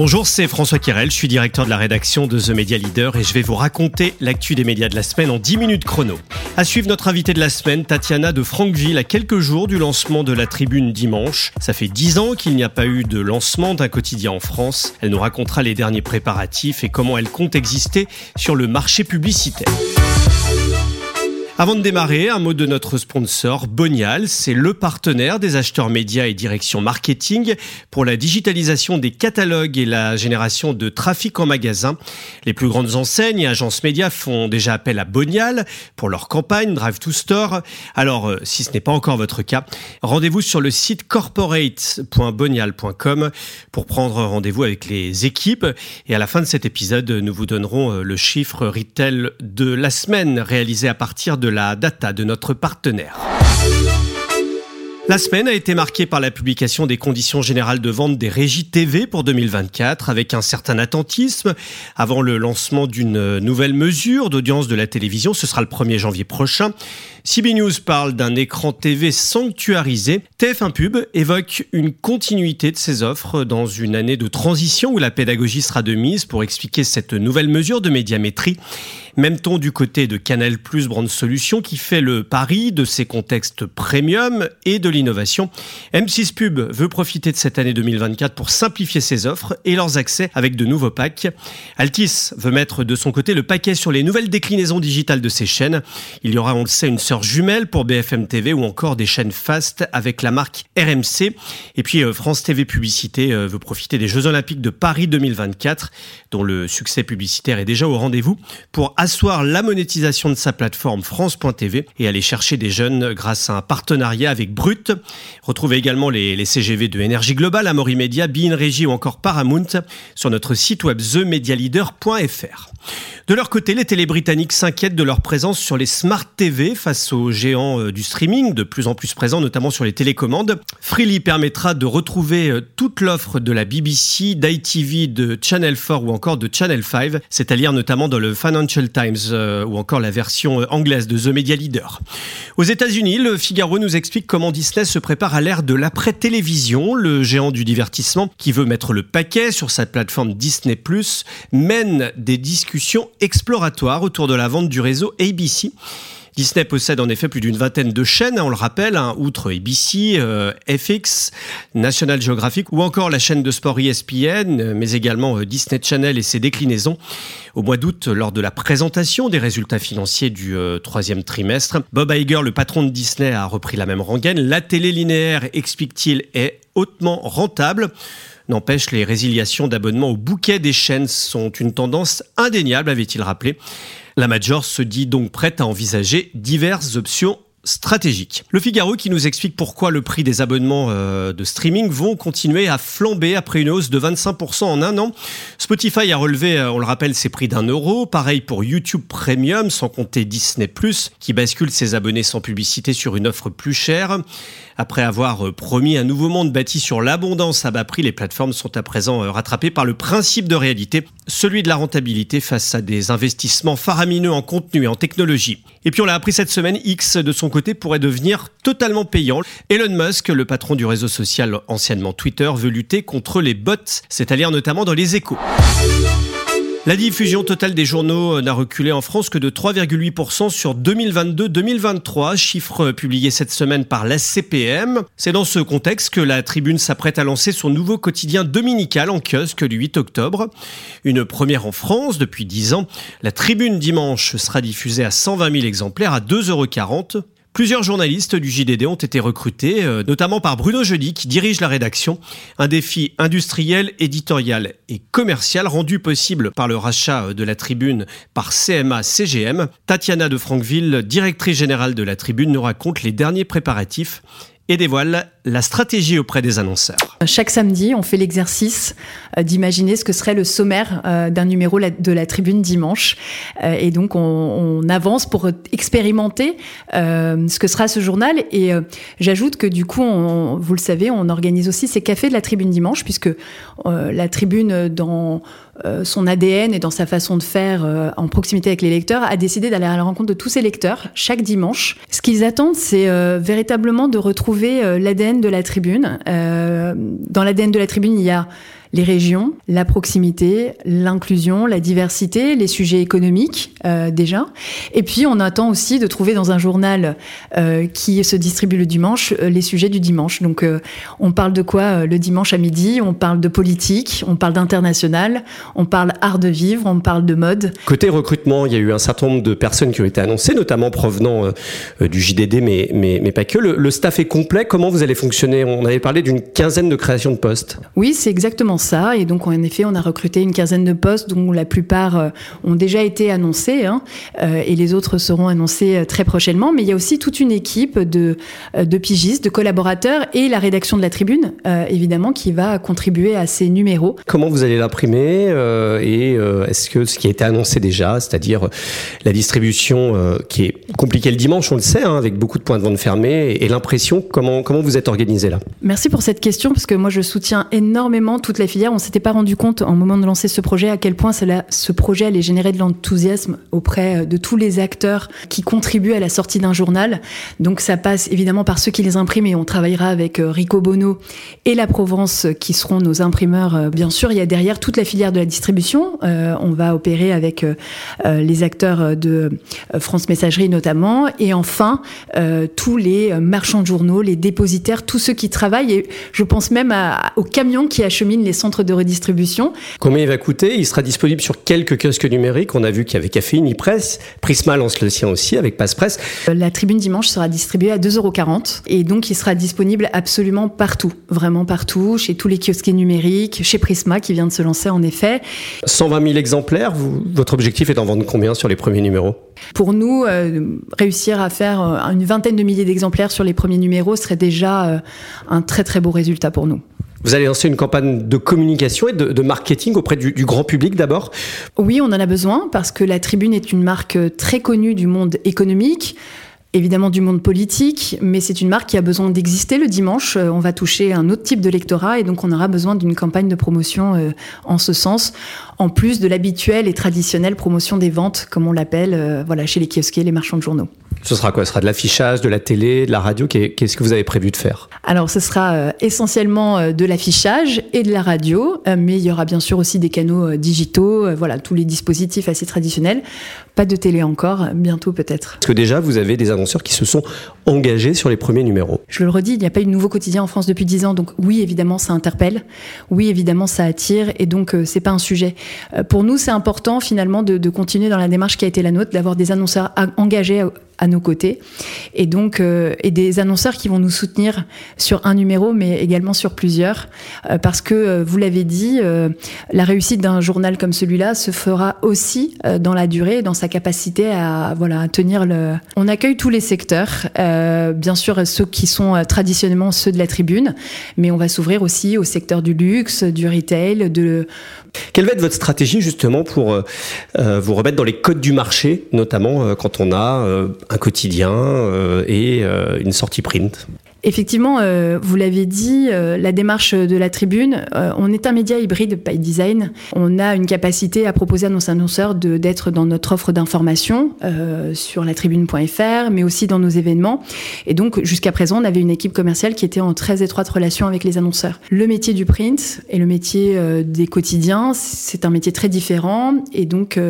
Bonjour, c'est François Kirel, je suis directeur de la rédaction de The Media Leader et je vais vous raconter l'actu des médias de la semaine en 10 minutes chrono. À suivre notre invité de la semaine, Tatiana de Franqueville, à quelques jours du lancement de la tribune dimanche. Ça fait 10 ans qu'il n'y a pas eu de lancement d'un quotidien en France. Elle nous racontera les derniers préparatifs et comment elle compte exister sur le marché publicitaire. Avant de démarrer, un mot de notre sponsor, Bonial. C'est le partenaire des acheteurs médias et direction marketing pour la digitalisation des catalogues et la génération de trafic en magasin. Les plus grandes enseignes et agences médias font déjà appel à Bonial pour leur campagne Drive to Store. Alors, euh, si ce n'est pas encore votre cas, rendez-vous sur le site corporate.bonial.com pour prendre rendez-vous avec les équipes. Et à la fin de cet épisode, nous vous donnerons euh, le chiffre retail de la semaine réalisé à partir de la data de notre partenaire. La semaine a été marquée par la publication des conditions générales de vente des régies TV pour 2024 avec un certain attentisme avant le lancement d'une nouvelle mesure d'audience de la télévision. Ce sera le 1er janvier prochain. CB News parle d'un écran TV sanctuarisé. TF1 Pub évoque une continuité de ses offres dans une année de transition où la pédagogie sera de mise pour expliquer cette nouvelle mesure de médiamétrie. Même ton du côté de Canal Plus Brand Solutions qui fait le pari de ses contextes premium et de l'innovation. M6 Pub veut profiter de cette année 2024 pour simplifier ses offres et leurs accès avec de nouveaux packs. Altis veut mettre de son côté le paquet sur les nouvelles déclinaisons digitales de ses chaînes. Il y aura, on le sait, une sœur jumelle pour BFM TV ou encore des chaînes fast avec la marque RMC. Et puis euh, France TV Publicité euh, veut profiter des Jeux Olympiques de Paris 2024 dont le succès publicitaire est déjà au rendez-vous pour asseoir la monétisation de sa plateforme France.tv et aller chercher des jeunes grâce à un partenariat avec Brut. Retrouvez également les, CGV de Énergie Globale, Amaury Media, Bein Régie ou encore Paramount sur notre site web themedialeader.fr. De leur côté, les télé britanniques s'inquiètent de leur présence sur les smart TV face aux géants euh, du streaming, de plus en plus présents notamment sur les télécommandes. Freely permettra de retrouver euh, toute l'offre de la BBC, d'ITV, de Channel 4 ou encore de Channel 5, c'est à dire notamment dans le Financial Times euh, ou encore la version anglaise de The Media Leader. Aux États-Unis, le Figaro nous explique comment Disney se prépare à l'ère de l'après-télévision. Le géant du divertissement qui veut mettre le paquet sur sa plateforme Disney+, mène des discussions exploratoire autour de la vente du réseau ABC. Disney possède en effet plus d'une vingtaine de chaînes, on le rappelle, hein, outre ABC, euh, FX, National Geographic ou encore la chaîne de sport ESPN, mais également euh, Disney Channel et ses déclinaisons. Au mois d'août, lors de la présentation des résultats financiers du euh, troisième trimestre, Bob Iger, le patron de Disney, a repris la même rengaine. La télé linéaire, explique-t-il, est hautement rentable. N'empêche, les résiliations d'abonnements au bouquet des chaînes sont une tendance indéniable, avait-il rappelé. La Major se dit donc prête à envisager diverses options Le Figaro qui nous explique pourquoi le prix des abonnements euh, de streaming vont continuer à flamber après une hausse de 25% en un an. Spotify a relevé, euh, on le rappelle, ses prix d'un euro. Pareil pour YouTube Premium, sans compter Disney ⁇ qui bascule ses abonnés sans publicité sur une offre plus chère. Après avoir euh, promis un nouveau monde bâti sur l'abondance à bas prix, les plateformes sont à présent rattrapées par le principe de réalité, celui de la rentabilité face à des investissements faramineux en contenu et en technologie. Et puis on l'a appris cette semaine, X de son côté pourrait devenir totalement payant. Elon Musk, le patron du réseau social anciennement Twitter, veut lutter contre les bots, c'est-à-dire notamment dans les échos. La diffusion totale des journaux n'a reculé en France que de 3,8% sur 2022-2023, chiffre publié cette semaine par la CPM. C'est dans ce contexte que la Tribune s'apprête à lancer son nouveau quotidien dominical en kiosque le 8 octobre. Une première en France depuis 10 ans. La Tribune dimanche sera diffusée à 120 000 exemplaires à 2,40 euros. Plusieurs journalistes du JDD ont été recrutés, euh, notamment par Bruno Jeudi qui dirige la rédaction. Un défi industriel, éditorial et commercial rendu possible par le rachat euh, de la tribune par CMA CGM. Tatiana de Franqueville, directrice générale de la tribune, nous raconte les derniers préparatifs et dévoile la stratégie auprès des annonceurs. Chaque samedi, on fait l'exercice euh, d'imaginer ce que serait le sommaire euh, d'un numéro de la Tribune dimanche. Euh, et donc, on, avance pour expérimenter ce que sera ce journal. Et j'ajoute que du coup, vous le savez, on organise aussi ces cafés de la Tribune dimanche, puisque la Tribune, dans son ADN et dans sa façon de faire en proximité avec les lecteurs, a décidé d'aller à la rencontre de tous ses lecteurs chaque dimanche. Ce qu'ils attendent, c'est véritablement de retrouver l'ADN de la tribune. Euh, dans l'ADN de la tribune, il y a les régions, la proximité, l'inclusion, la diversité, les sujets économiques euh, déjà. Et puis on attend aussi de trouver dans un journal euh, qui se distribue le dimanche euh, les sujets du dimanche. Donc on parle de quoi le dimanche à midi? On parle de politique, on parle d'international, on parle art de vivre, on parle de mode. Côté recrutement, il y a eu un certain nombre de personnes qui ont été annoncées, notamment provenant du JDD, mais, mais, mais pas que. Le, le staff est complet. Comment vous allez fonctionner? On avait parlé d'une quinzaine de créations de postes. Oui, c'est exactement ça. Et donc, en effet, on a recruté une quinzaine de postes dont la plupart euh, ont déjà été annoncés hein, euh, et les autres seront annoncés euh, très prochainement. Mais il y a aussi toute une équipe de, de pigistes, de collaborateurs et la rédaction de la tribune, évidemment, qui va contribuer à ces numéros. Comment vous allez l'imprimer et est-ce que ce qui a été annoncé déjà, c'est-à-dire la distribution qui est compliquée le dimanche, on le sait, hein, avec beaucoup de points de vente fermés, et l'impression, comment, comment vous êtes organisé là? Merci pour cette question parce que moi je soutiens énormément toute la filière. On s'était pas rendu compte en moment de lancer ce projet à quel point cela, ce projet allait générer de l'enthousiasme auprès de tous les acteurs qui contribuent à la sortie d'un journal. Donc ça passe évidemment par ceux qui les impriment et on travaillera avec euh, Rico Bono et la Provence qui seront nos imprimeurs. Euh, bien sûr, il y a derrière toute la filière de la distribution. Euh, on va opérer avec les acteurs de France Messagerie notamment et enfin tous les marchands de journaux, les dépositaires, tous ceux qui travaillent et je pense même aux camions qui acheminent les centres de redistribution. Combien il va coûter? Il sera disponible sur quelques kiosques numériques. On a vu qu'il y avait Caféine, e-Press, Prisma lance le sien aussi avec Passepresse. La tribune dimanche sera distribuée à 2,40 euros et donc il sera disponible absolument partout, vraiment partout, chez tous les kiosques numériques, chez Prisma qui vient de se lancer en effet. 120 000 exemplaires, votre objectif est d'en vendre combien sur les premiers numéros? Pour nous, euh, réussir à faire euh, une vingtaine de milliers d'exemplaires sur les premiers numéros serait déjà euh, un très très beau résultat pour nous. Vous allez lancer une campagne de communication et de, marketing auprès du, grand public d'abord? Oui, on en a besoin parce que la Tribune est une marque très connue du monde économique évidemment du monde politique, mais c'est une marque qui a besoin d'exister le dimanche. Euh, on va toucher un autre type de lectorat et donc on aura besoin d'une campagne de promotion euh, en ce sens, en plus de l'habituelle et traditionnelle promotion des ventes, comme on l'appelle euh, voilà, chez les kiosquiers, les marchands de journaux. Ce sera quoi? Ce sera de l'affichage, de la télé, de la radio? Qu'est-ce que vous avez prévu de faire? Alors, ce sera euh, essentiellement euh, de l'affichage et de la radio, euh, mais il y aura bien sûr aussi des canaux digitaux, voilà, tous les dispositifs assez traditionnels. Pas de télé encore, bientôt peut-être. Parce que déjà, vous avez des annonceurs qui se sont engagés sur les premiers numéros. Je le redis, il n'y a pas eu de nouveau quotidien en France depuis 10 ans, donc oui, évidemment, ça interpelle. Oui, évidemment, ça attire, et donc c'est pas un sujet. Pour nous, c'est important finalement de, de continuer dans la démarche qui a été la nôtre, d'avoir des annonceurs engagés à nos côtés. Et donc euh, et des annonceurs qui vont nous soutenir sur un numéro mais également sur plusieurs. Euh, parce que euh, vous l'avez dit la réussite d'un journal comme celui-là se fera aussi dans la durée dans sa capacité à voilà à tenir le on accueille tous les secteurs bien sûr ceux qui sont traditionnellement ceux de la tribune mais on va s'ouvrir aussi au secteur du luxe du retail de quelle va être votre stratégie justement pour vous remettre dans les codes du marché notamment quand on a un quotidien euh, et euh, une sortie print. Effectivement, euh, vous l'avez dit, la démarche de la tribune, on est un média hybride by design. On a une capacité à proposer à nos annonceurs d'être dans notre offre d'information sur la tribune.fr, mais aussi dans nos événements. Et donc, jusqu'à présent, on avait une équipe commerciale qui était en très étroite relation avec les annonceurs. Le métier du print et le métier des quotidiens, c'est un métier très différent. Et donc,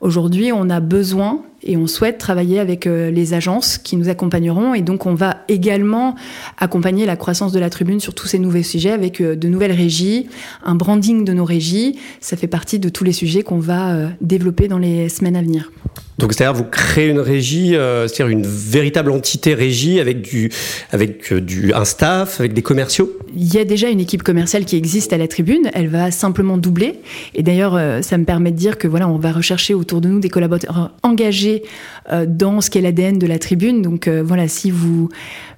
aujourd'hui, on a besoin et on souhaite travailler avec euh, les agences qui nous accompagneront et donc on va également accompagner la croissance de la tribune sur tous ces nouveaux sujets avec euh, de nouvelles régies, un branding de nos régies. Ça fait partie de tous les sujets qu'on va euh, développer dans les semaines à venir. Donc c'est-à-dire vous créez une régie, c'est-à-dire une véritable entité régie avec du avec du un staff, avec des commerciaux? Il y a déjà une équipe commerciale qui existe à la Tribune. Elle va simplement doubler. Et d'ailleurs, ça me permet de dire que voilà, on va rechercher autour de nous des collaborateurs engagés euh, dans ce qu'est l'ADN de la tribune. Donc euh, voilà, si vous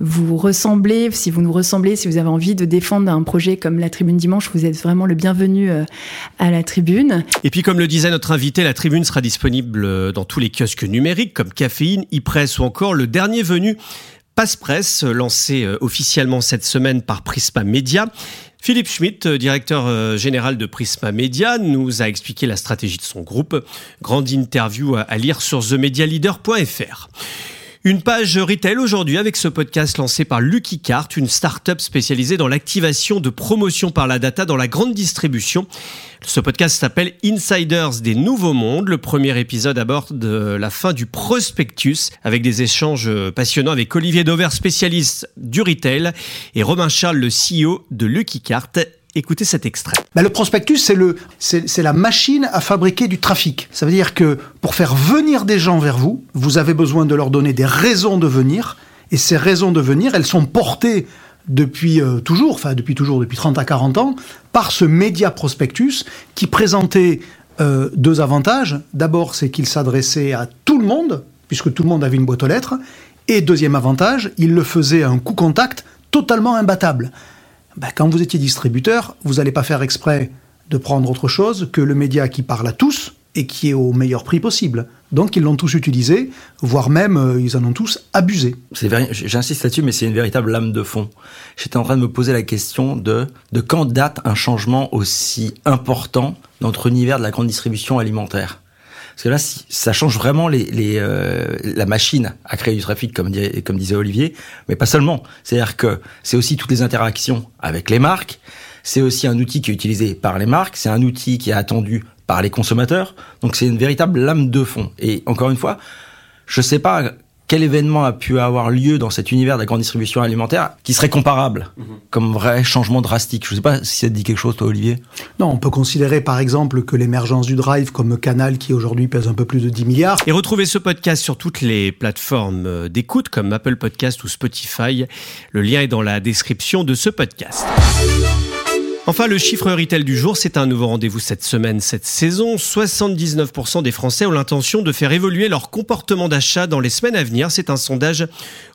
vous ressemblez, si vous nous ressemblez, si vous avez envie de défendre un projet comme la Tribune Dimanche, vous êtes vraiment le bienvenu euh, à la Tribune. Et puis comme le disait notre invité, la Tribune sera disponible dans tous les kiosques numériques comme Caféine, e-Press ou encore le dernier venu Passe Presse, lancé officiellement cette semaine par Prisma Media. Philippe Schmitt, euh, directeur euh, général de Prisma Media, nous a expliqué la stratégie de son groupe. Grande interview à lire sur themedialeader.fr. Une page retail aujourd'hui avec ce podcast lancé par Lucky Cart, une start-up spécialisée dans l'activation de promotion par la data dans la grande distribution. Ce podcast s'appelle Insiders des Nouveaux Mondes. Le premier épisode aborde la fin du prospectus avec des échanges passionnants avec Olivier Dover, spécialiste du retail, et Romain Charles, le CEO de Lucky Cart. Écoutez cet extrait. Bah, le prospectus, c'est, le, c'est, la machine à fabriquer du trafic. Ça veut dire que pour faire venir des gens vers vous, vous avez besoin de leur donner des raisons de venir. Et ces raisons de venir, elles sont portées depuis euh, toujours, enfin depuis toujours, depuis 30 à 40 ans, par ce média prospectus qui présentait euh, deux avantages. D'abord, c'est qu'il s'adressait à tout le monde, puisque tout le monde avait une boîte aux lettres. Et deuxième avantage, il le faisait à un coût contact totalement imbattable. Ben, quand vous étiez distributeur, vous n'allez pas faire exprès de prendre autre chose que le média qui parle à tous et qui est au meilleur prix possible. Donc ils l'ont tous utilisé, voire même euh, ils en ont tous abusé. J'insiste là-dessus, mais c'est une véritable lame de fond. J'étais en train de me poser la question de quand date un changement aussi important dans notre univers de la grande distribution alimentaire? Parce que là, ça change vraiment les, les euh, la machine à créer du trafic, comme, comme disait Olivier, mais pas seulement. C'est-à-dire que c'est aussi toutes les interactions avec les marques. C'est aussi un outil qui est utilisé par les marques. C'est un outil qui est attendu par les consommateurs. Donc c'est une véritable lame de fond. Et encore une fois, je sais pas quel événement a pu avoir lieu dans cet univers de la grande distribution alimentaire qui serait comparable mhm. comme vrai changement drastique? Je ne sais pas si ça te dit quelque chose, toi, Olivier Non, on peut considérer par exemple que l'émergence du drive comme canal qui aujourd'hui pèse un peu plus de 10 milliards. Et retrouvez ce podcast sur toutes les plateformes euh, d'écoute comme Apple Podcast ou Spotify. Le lien est dans la description de ce podcast. Enfin, le chiffre retail du jour, c'est un nouveau rendez-vous cette semaine, cette saison. 79% des Français ont l'intention de faire évoluer leur comportement d'achat dans les semaines à venir. C'est un sondage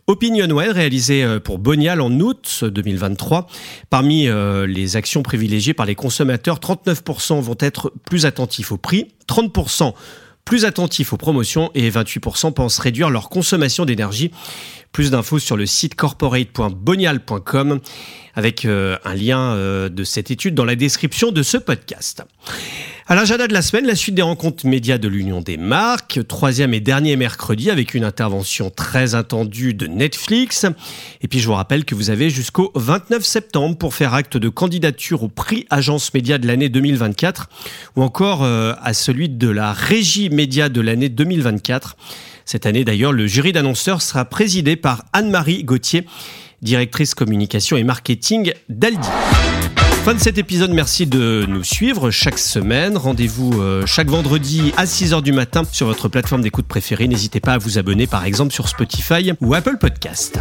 OpinionWay réalisé euh, pour Bonial en août 2023. Parmi euh, les actions privilégiées par les consommateurs, 39% vont être plus attentifs au prix, 30% plus attentifs aux promotions et 28% pensent réduire leur consommation d'énergie. Plus d'infos sur le site corporate.bonial.com avec euh, un lien euh, de cette étude dans la description de ce podcast. À l'agenda de la semaine, la suite des rencontres médias de l'Union des marques, troisième et dernier mercredi avec une intervention très attendue de Netflix. Et puis je vous rappelle que vous avez jusqu'au 29 septembre pour faire acte de candidature au prix Agence Média de l'année 2024 ou encore euh, à celui de la Régie Média de l'année 2024. Cette année d'ailleurs, le jury d'annonceurs sera présidé par Anne-Marie Gauthier, directrice communication et marketing d'Aldi. Fin de cet épisode, merci de nous suivre chaque semaine. Rendez-vous euh, chaque vendredi à 6h du matin sur votre plateforme d'écoute préférée. N'hésitez pas à vous abonner par exemple sur Spotify ou Apple Podcast.